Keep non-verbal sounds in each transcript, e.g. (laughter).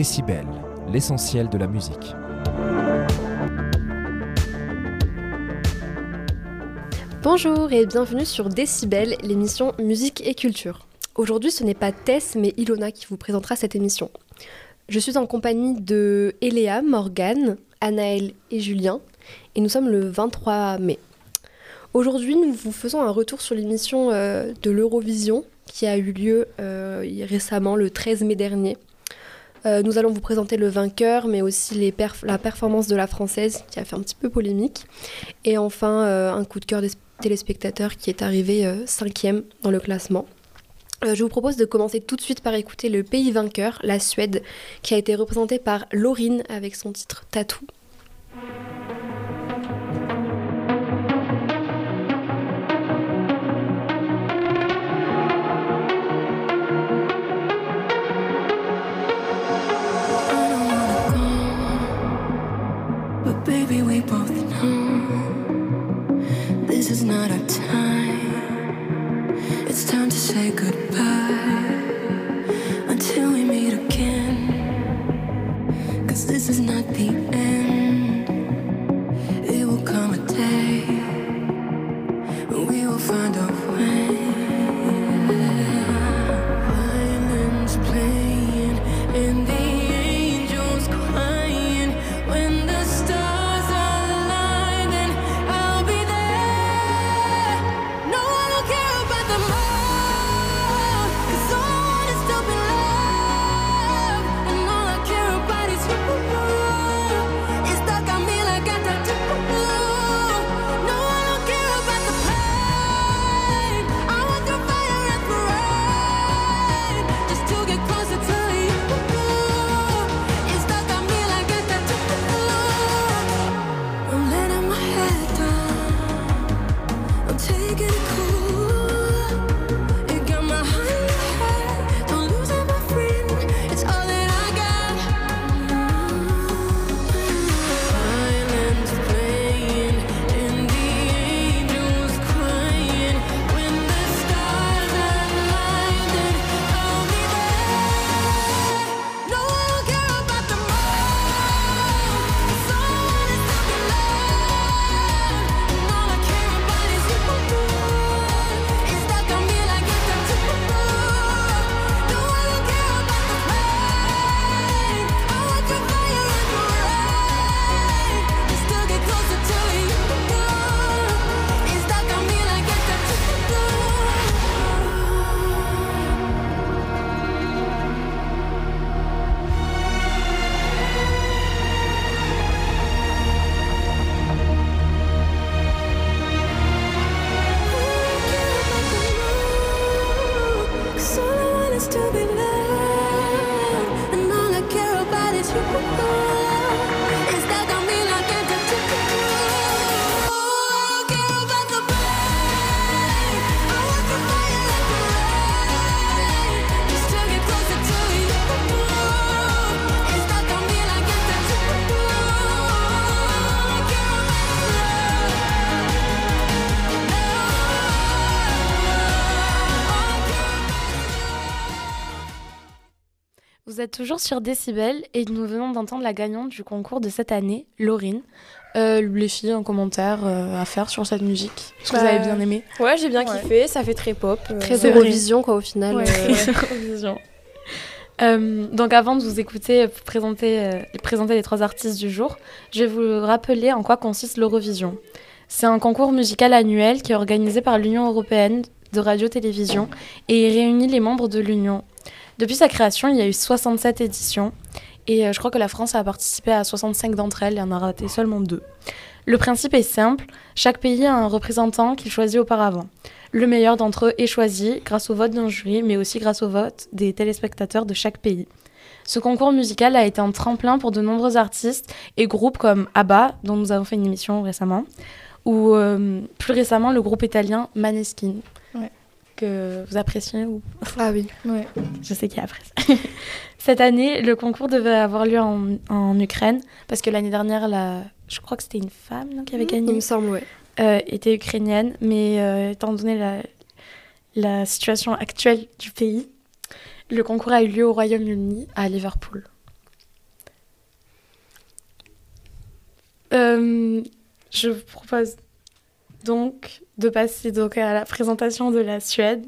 Décibel, l'essentiel de la musique. Bonjour et bienvenue sur Décibel, l'émission Musique et Culture. Aujourd'hui, ce n'est pas Tess, mais Ilona qui vous présentera cette émission. Je suis en compagnie de Eléa, Morgane, Anaël et Julien, et nous sommes le 23 mai. Aujourd'hui, nous vous faisons un retour sur l'émission euh, de l'Eurovision qui a eu lieu euh, récemment, le 13 mai dernier. Euh, nous allons vous présenter le vainqueur, mais aussi la performance de la française qui a fait un petit peu polémique. Et enfin, un coup de cœur des téléspectateurs qui est arrivé cinquième dans le classement. je vous propose de commencer tout de suite par écouter le pays vainqueur, la Suède, qui a été représenté par Laurine avec son titre Tatou. say goodbye until we meet again. Cause this is not the end. Toujours sur Décibel et nous venons d'entendre la gagnante du concours de cette année, Laurine. Euh, les filles, un commentaire euh, à faire sur cette musique Est-ce que vous avez bah, bien aimé Ouais, j'ai bien kiffé, ça fait très pop. Euh, très Eurovision, quoi, au final. Ouais, (laughs) Eurovision. donc avant de vous écouter présenter, présenter les trois artistes du jour, je vais vous rappeler en quoi consiste l'Eurovision. C'est un concours musical annuel qui est organisé par l'Union européenne de radio-télévision et réunit les membres de l'Union depuis sa création, il y a eu 67 éditions et euh, je crois que la France a participé à 65 d'entre elles et en a raté seulement deux. Le principe est simple, chaque pays a un représentant qu'il choisit auparavant. Le meilleur d'entre eux est choisi grâce au vote d'un jury, mais aussi grâce au vote des téléspectateurs de chaque pays. Ce concours musical a été un tremplin pour de nombreux artistes et groupes comme ABBA, dont nous avons fait une émission récemment, ou euh, plus récemment le groupe italien Maneskin vous appréciez ou... Ah oui. Ouais. Je sais qui apprécie. (laughs) Cette année, le concours devait avoir lieu en, en Ukraine, parce que l'année dernière, la... je crois que c'était une femme qui avait mmh, gagné. Il me semble, ouais. Euh, était ukrainienne, mais euh, étant donné la, la situation actuelle du pays, le concours a eu lieu au Royaume-Uni, à Liverpool. Euh, je vous propose donc de passer donc à la présentation de la Suède.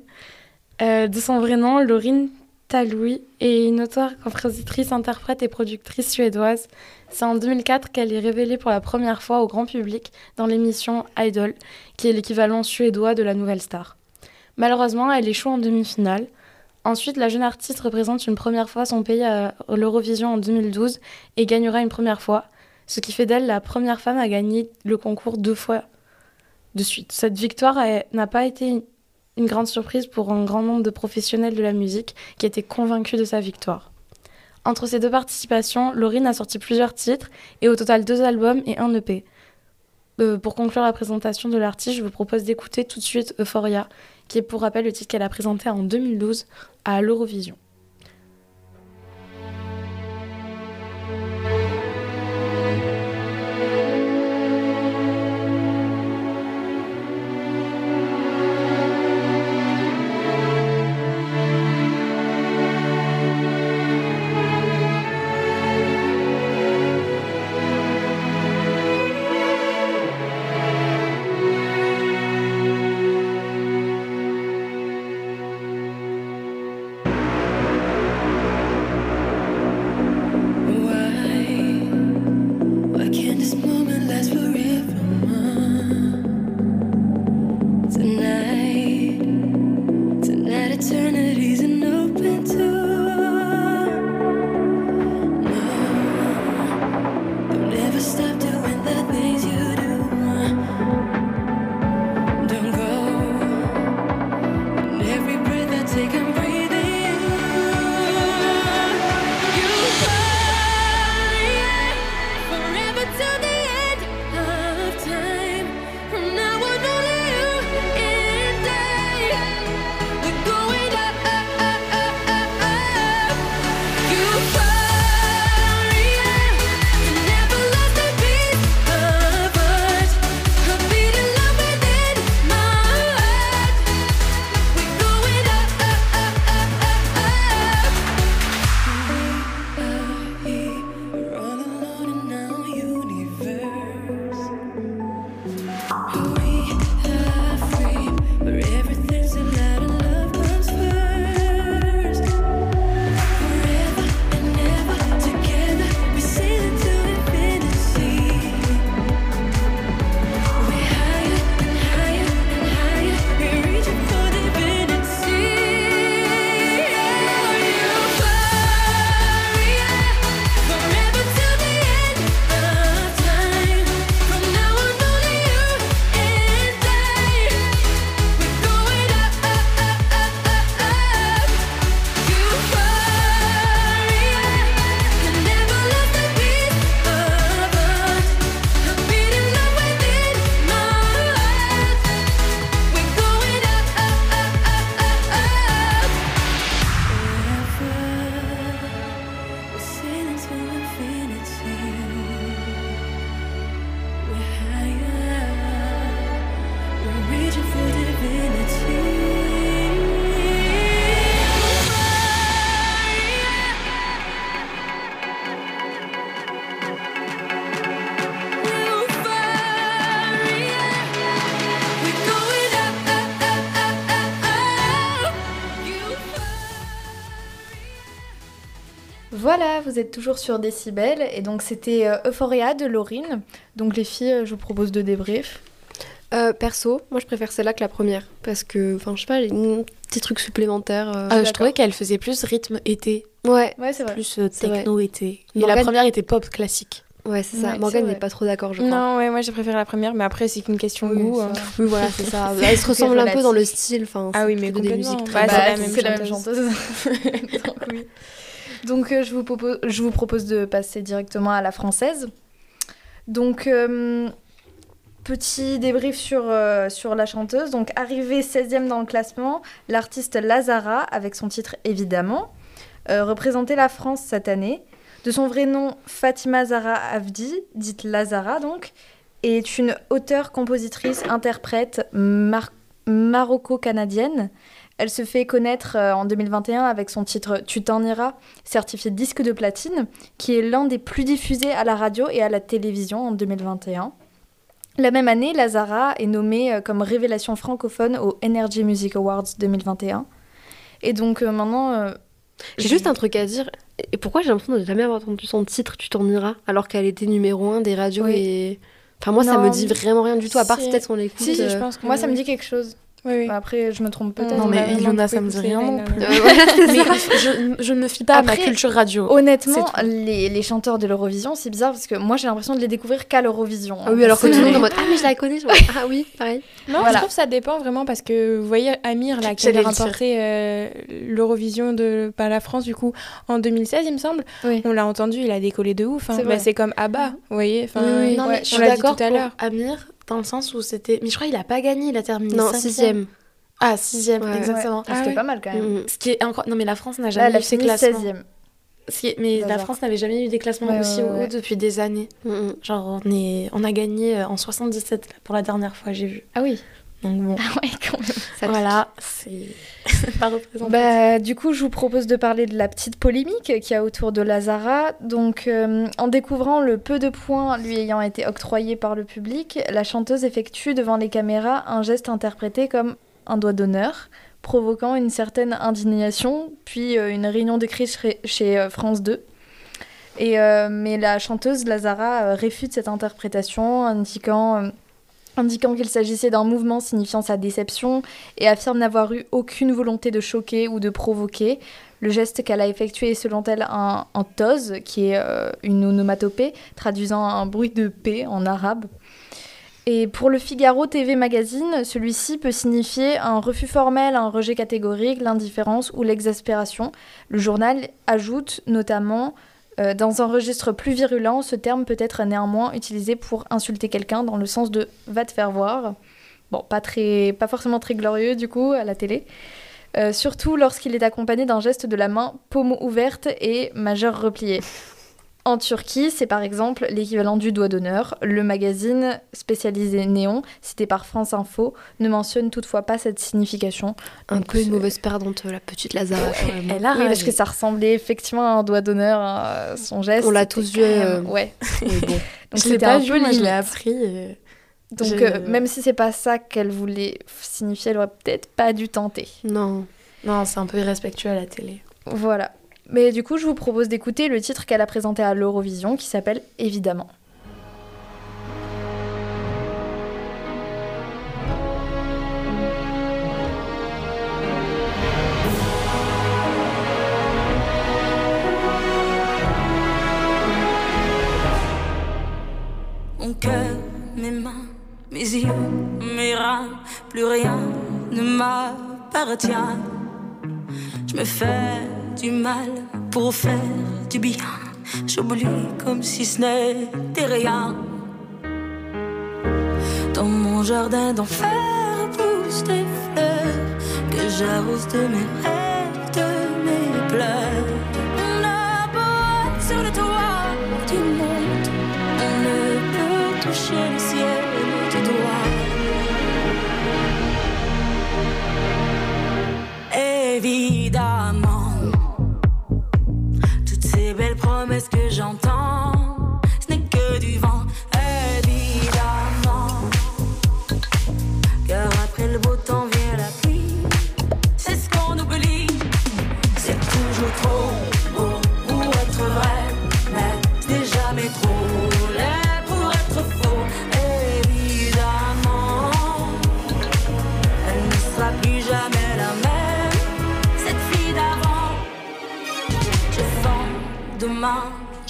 Euh, de son vrai nom, Laurine Taloui est une auteure, compositrice, interprète et productrice suédoise. C'est en 2004 qu'elle est révélée pour la première fois au grand public dans l'émission Idol, qui est l'équivalent suédois de la nouvelle star. Malheureusement, elle échoue en demi-finale. Ensuite, la jeune artiste représente une première fois son pays à l'Eurovision en 2012 et gagnera une première fois, ce qui fait d'elle la première femme à gagner le concours deux fois de suite. Cette victoire n'a pas été une grande surprise pour un grand nombre de professionnels de la musique qui étaient convaincus de sa victoire. Entre ces deux participations, Laurine a sorti plusieurs titres et au total deux albums et un EP. Euh, pour conclure la présentation de l'artiste, je vous propose d'écouter tout de suite Euphoria, qui est pour rappel le titre qu'elle a présenté en 2012 à l'Eurovision. Toujours sur Décibel et donc c'était euh, Euphoria de Laurine. Donc les filles, euh, je vous propose de débrief. Euh, perso, moi je préfère celle-là que la première parce que, enfin, je sais pas, un petit truc supplémentaire. je trouvais qu'elle faisait plus rythme été. Ouais, ouais c'est vrai. Plus techno été. Et la première était pop classique. Ouais, c'est ça. Morgane n'est pas trop d'accord, je crois. Non, ouais, moi j'ai préféré la première, mais après c'est qu'une question de goût. Hein. Oui, voilà, c'est ça. (laughs) Elle se ressemble un peu dans le style. Ah oui, mais des musiques très bah, C'est la même chanteuse. (laughs) Donc, oui. Donc euh, je, vous propose, de passer directement à la française. Donc euh, petit débrief sur, euh, sur la chanteuse. Donc arrivée 16e dans le classement, l'artiste Lazara, avec son titre évidemment, représentait la France cette année. De son vrai nom, Fatima Zara Avdi, dite Lazara donc, est une auteure, compositrice, interprète maroco-canadienne Elle se fait connaître en 2021 avec son titre Tu t'en iras, certifié disque de platine, qui est l'un des plus diffusés à la radio et à la télévision en 2021. La même année, Lazara est nommée comme révélation francophone au Energy Music Awards 2021. Et donc maintenant... J'ai juste un truc à dire. Et pourquoi j'ai l'impression de jamais avoir entendu son titre Tu t'en iras alors qu'elle était numéro un des radios et. Enfin, moi, ça me dit vraiment rien du tout, à part peut-être qu'on l'écoute. Si, je pense que moi, ça me dit quelque chose. Oui, bah, après, je me trompe peut-être. Non, (laughs) mais Ilona, ça me dit rien non plus. je, je, ne me fie pas à ma culture radio. Honnêtement, les, les, chanteurs de l'Eurovision, c'est bizarre parce que moi, j'ai l'impression de les découvrir qu'à l'Eurovision. Ah oui, alors que tout le monde est en mode Ah, mais je la connais. (laughs) ah oui, pareil. Non, je trouve que ça dépend vraiment parce que vous voyez, Amir, là, qui a remporté euh, l'Eurovision de bah, la France, du coup, en 2016, il me semble. On l'a entendu, il a décollé de ouf. Hein. Bah, c'est comme Abba, vous voyez. Enfin, non, mais je suis d'accord tout à l'heure. Amir, dans le sens où c'était. Mais je crois qu'il a pas gagné, il a terminé. Non, sixième. Ah, sixième, exactement. Ah, c'était pas mal quand même. Mm. Ce qui est encore... Non, mais la France n'a jamais eu ses classements. 16e. Mais la France n'avait jamais eu des classements aussi hauts depuis des années. Mm, mm. Genre, on, est... on a gagné euh, en 77 pour la dernière fois, j'ai vu. Ah oui. Donc bon. Ah ouais, quand même. Ça voilà, c'est (laughs) pas représenté. Bah, du coup, je vous propose de parler de la petite polémique qu'il y a autour de Lazara. Donc, euh, en découvrant le peu de points lui ayant été octroyés par le public, la chanteuse effectue devant les caméras un geste interprété comme un doigt d'honneur, provoquant une certaine indignation, puis euh, une réunion de crise chez, euh, France 2. Et, euh, mais la chanteuse Lazara réfute cette interprétation, indiquant, indiquant qu'il s'agissait d'un mouvement signifiant sa déception et affirme n'avoir eu aucune volonté de choquer ou de provoquer. Le geste qu'elle a effectué est selon elle un, un qui est une onomatopée, traduisant un bruit de paix en arabe. Et pour le Figaro TV Magazine, celui-ci peut signifier un refus formel, un rejet catégorique, l'indifférence ou l'exaspération. Le journal ajoute notamment euh, dans un registre plus virulent, ce terme peut être néanmoins utilisé pour insulter quelqu'un dans le sens de va te faire voir. Bon, pas, très, pas forcément très glorieux du coup à la télé. Euh, surtout lorsqu'il est accompagné d'un geste de la main paume ouverte et majeur replié. En Turquie, c'est par exemple l'équivalent du doigt d'honneur. Le magazine spécialisé Néon, cité par France Info, ne mentionne toutefois pas cette signification. Un peu une mauvaise perdante, la petite Lazara. Elle a oui, parce que ça ressemblait effectivement à un doigt d'honneur, à son geste. On l'a tous vu. Euh, ouais. (laughs) bon. Donc je pas vu, je l'ai appris. Donc euh, même si c'est pas ça qu'elle voulait signifier, elle aurait peut-être pas dû tenter. Non. Non, c'est un peu irrespectueux à la télé. Voilà. Mais du coup, je vous propose d'écouter le titre qu'elle a présenté à l'Eurovision qui s'appelle Évidemment. Mon cœur, mes mains, mes yeux, mes reins, plus rien ne m'appartient. Je me fais du mal pour faire du bien. J'oublie comme si ce n'était rien. Dans mon jardin d'enfer poussent des fleurs que j'arrose de mes rêves, de mes pleurs.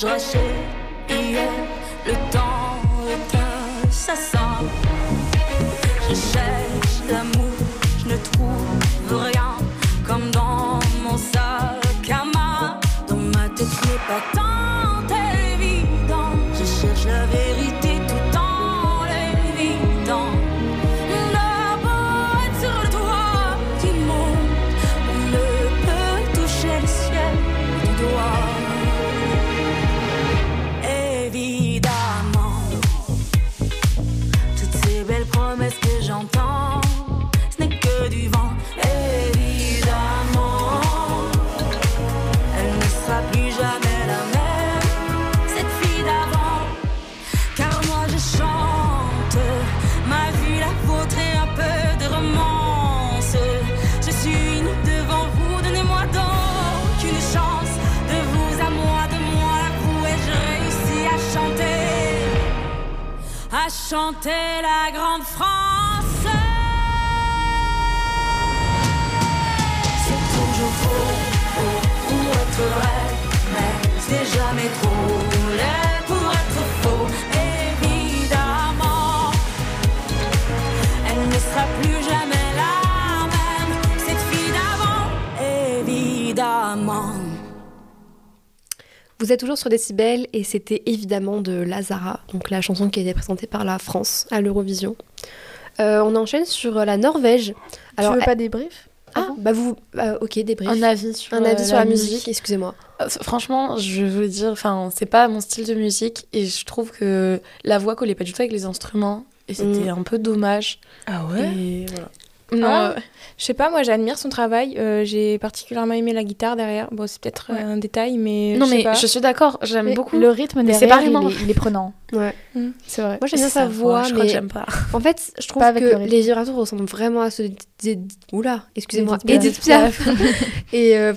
Je rachète hier, le temps chanter la grande France. Vous êtes toujours sur Décibel et c'était évidemment de Lazara, donc la chanson qui a été présentée par la France à l'Eurovision. Euh, on enchaîne sur la Norvège. Alors, tu veux pas débrief ah, bah vous, bah, ok, débrief. Un avis sur, un avis sur la, musique, excusez-moi. Euh, franchement, je veux dire, enfin, c'est pas mon style de musique et je trouve que la voix collait pas du tout avec les instruments et c'était mm. un peu dommage. Ah ouais? Et voilà. Non, ah. je sais pas, moi j'admire son travail. Euh, j'ai particulièrement aimé la guitare derrière. Bon, c'est peut-être euh, un détail, mais. Non, je mais je suis d'accord, j'aime beaucoup. Le rythme derrière, il, il, est prenant. Ouais, mm. c'est vrai. Moi j'aime bien sa voix, mais. j'aime pas. En fait, je trouve que les vibratos ressemblent vraiment à ceux Oula, excusez-moi. Edith Piaf. (laughs) Et. Euh,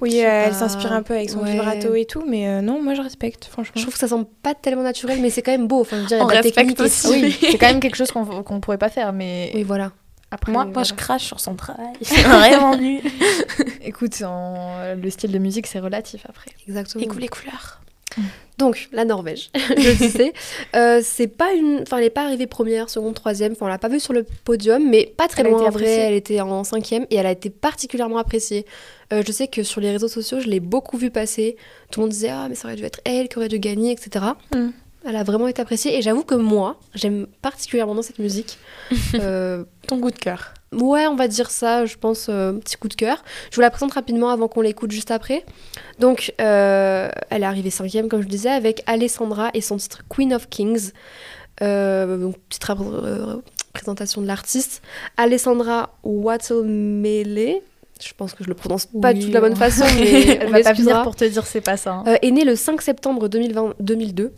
oui, elle s'inspire un peu avec son vibrato et tout, mais non, moi je respecte, franchement. Je trouve que ça semble pas tellement naturel, mais c'est quand même beau. Enfin, je dire, On respecte aussi. Oui, c'est quand même quelque chose qu'on qu'on pourrait pas faire, mais. Oui, voilà moi, moi, je crache sur son travail. (laughs) C'est vraiment nul. (laughs) Écoute, le style de musique, c'est relatif après. Exactement. Et les couleurs. Donc, la Norvège, (laughs) je sais. Euh, c'est pas une... Enfin, elle n'est pas arrivée première, seconde, troisième. Enfin, on l'a pas vue sur le podium, mais pas très loin en vrai. Elle était en cinquième et elle a été particulièrement appréciée. Euh, je sais que sur les réseaux sociaux, je l'ai beaucoup vue passer. Tout le monde disait Ah, mais ça aurait dû être elle qui aurait dû gagner, etc. Elle a vraiment été appréciée et j'avoue que moi, j'aime particulièrement dans cette musique. (laughs) Euh, Ton goût de cœur. Ouais, on va dire ça, je pense, euh, petit coup de cœur. Je vous la présente rapidement avant qu'on l'écoute juste après. Donc, euh, elle est arrivée cinquième, comme je disais, avec Alessandra et son titre Queen of Kings. donc, petite présentation de l'artiste. Alessandra Watemele, je pense que je le prononce pas de la bonne façon, (laughs) mais elle va pas venir pour te dire c'est pas ça. Hein. est née le 5 septembre 2020, 2002.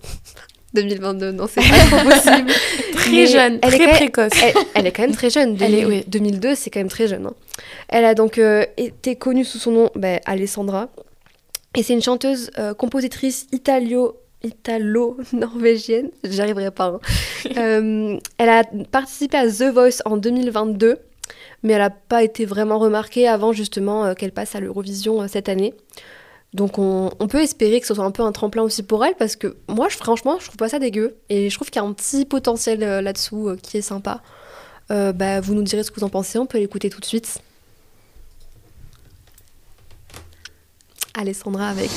2022, non, c'est pas possible. (laughs) très jeune, elle très est précoce. Elle, est quand même très jeune. elle est, 2002, c'est quand même très jeune. Hein. Elle a donc euh, été connue sous son nom bah, Alessandra. Et c'est une chanteuse, euh, compositrice italio italo-norvégienne, (laughs) j'arriverai pas. Hein. (laughs) Euh, elle a participé à The Voice en 2022, mais elle n'a pas été vraiment remarquée avant justement qu'elle passe à l'Eurovision cette année. Donc on, peut espérer que ce soit un peu un tremplin aussi pour elle parce que moi franchement je trouve pas ça dégueu et je trouve qu'il y a un petit potentiel euh, là-dessous euh, qui est sympa. Euh, bah, vous nous direz ce que vous en pensez, on peut l'écouter tout de suite. Alessandra avec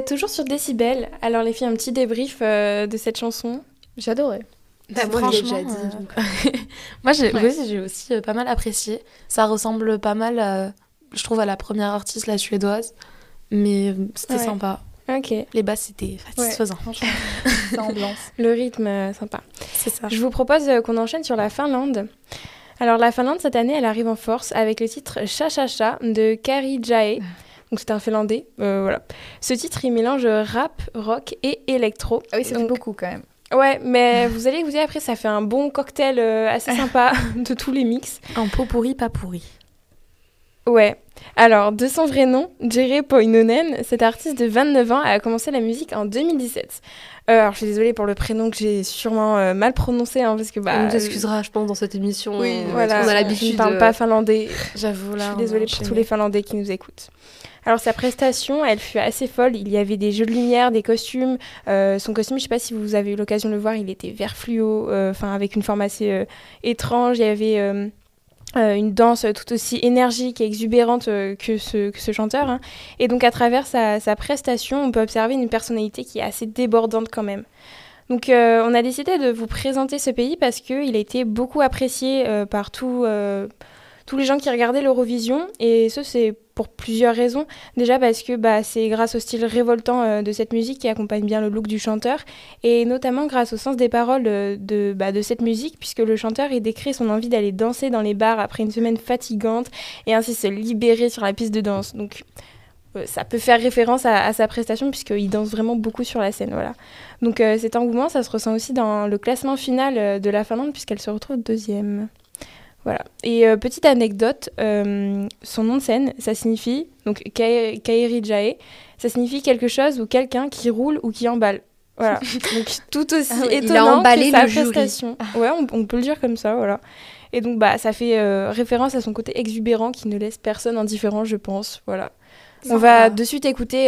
êtes toujours sur Décibel. Alors les filles, un petit débrief euh, de cette chanson. J'adorais. Bah, moi, j'ai déjà dit. Euh, (laughs) moi, j'ai aussi euh, pas mal apprécié. Ça ressemble pas mal, je trouve, à la première artiste, la suédoise. Mais c'était sympa. Ok. Les basses, c'était satisfaisant. Ouais. (laughs) ambiance. Le rythme, sympa. C'est ça. Je vous propose qu'on enchaîne sur la Finlande. Alors la Finlande, cette année, elle arrive en force avec le titre Cha Cha Cha de Kari Jae. Donc c'est un finlandais. Euh, voilà. Ce titre, il mélange rap, rock et électro. Ah oui, c'est beaucoup quand même. Ouais, mais (laughs) vous allez vous dire après, ça fait un bon cocktail euh, assez (laughs) sympa de tous les mix. Un pot pourri, pas pourri. Ouais. Alors, de son vrai nom, Jere Poinonen, cet artiste de 29 ans a commencé la musique en 2017. Euh, alors, je suis désolée pour le prénom que j'ai sûrement mal prononcé, hein, parce que bah. On nous excusera, je pense, dans cette émission. Oui, voilà. On a l'habitude. Je ne parle pas finlandais. J'avoue là. Je suis désolée pour tous les Finlandais qui nous écoutent. Alors sa prestation, elle fut assez folle. Il y avait des jeux de lumière, des costumes. Euh, son costume, je ne sais pas si vous avez eu l'occasion de le voir, il était vert fluo, euh, enfin avec une forme assez euh, étrange. Il y avait une danse tout aussi énergique et exubérante que, ce, que ce chanteur. Hein. Et donc à travers sa, prestation, on peut observer une personnalité qui est assez débordante quand même. Donc on a décidé de vous présenter ce pays parce qu'il a été beaucoup apprécié par tous les gens qui regardaient l'Eurovision. Et ce, c'est pour plusieurs raisons. Déjà parce que bah, c'est grâce au style révoltant euh, de cette musique qui accompagne bien le look du chanteur, et notamment grâce au sens des paroles euh, de, bah, de cette musique, puisque le chanteur il décrit son envie d'aller danser dans les bars après une semaine fatigante, et ainsi se libérer sur la piste de danse. Donc euh, ça peut faire référence à, sa prestation puisqu'il danse vraiment beaucoup sur la scène. Voilà. Donc cet engouement, ça se ressent aussi dans le classement final de la Finlande puisqu'elle se retrouve deuxième. Voilà. Et euh, petite anecdote, euh, son nom de scène, ça signifie, donc Kairi Jae, ça signifie quelque chose ou quelqu'un qui roule ou qui emballe. Voilà. (laughs) donc tout aussi ah étonnant il a emballé que sa prestation. Ouais, on, peut le dire comme ça, voilà. Et donc bah ça fait euh, référence à son côté exubérant qui ne laisse personne indifférent, je pense. Voilà. On va de suite écouter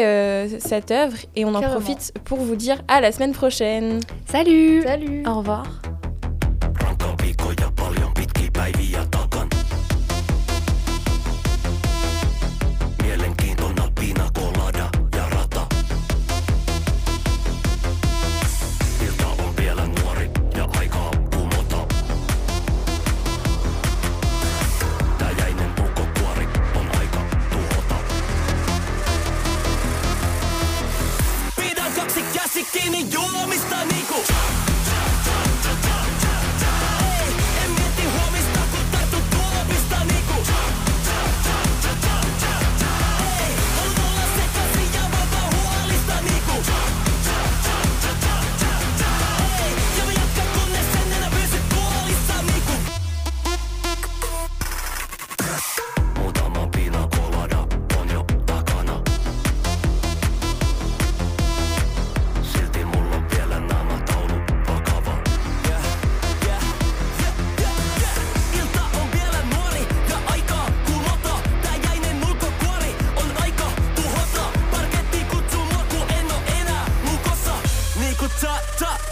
cette œuvre et on en profite pour vous dire à la semaine prochaine. Salut. Salut. Au revoir. baby, I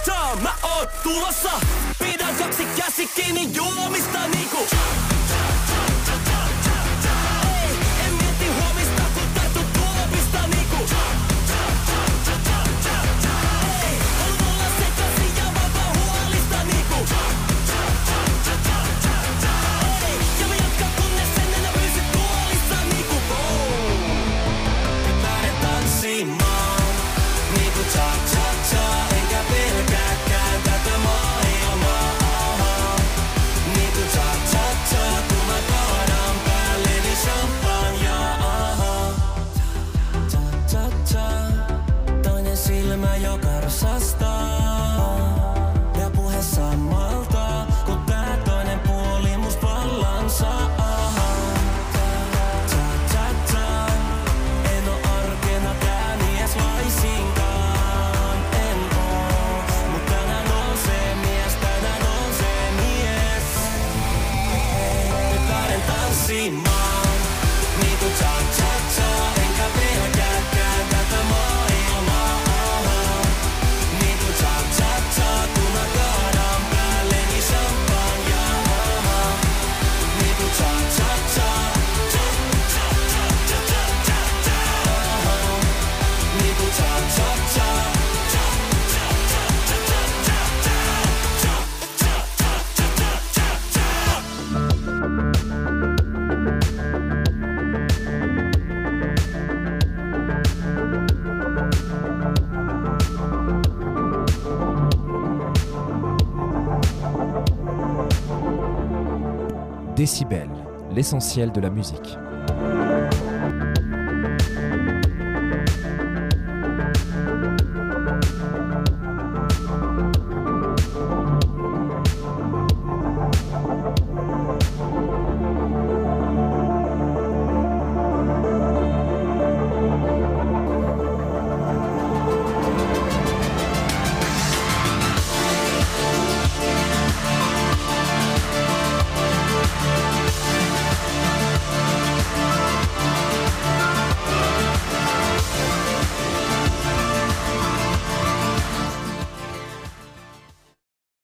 Tämä mä oot tulossa. Pidän kaksi käsi kiinni juomista niinku. Décibel, l'essentiel de la musique.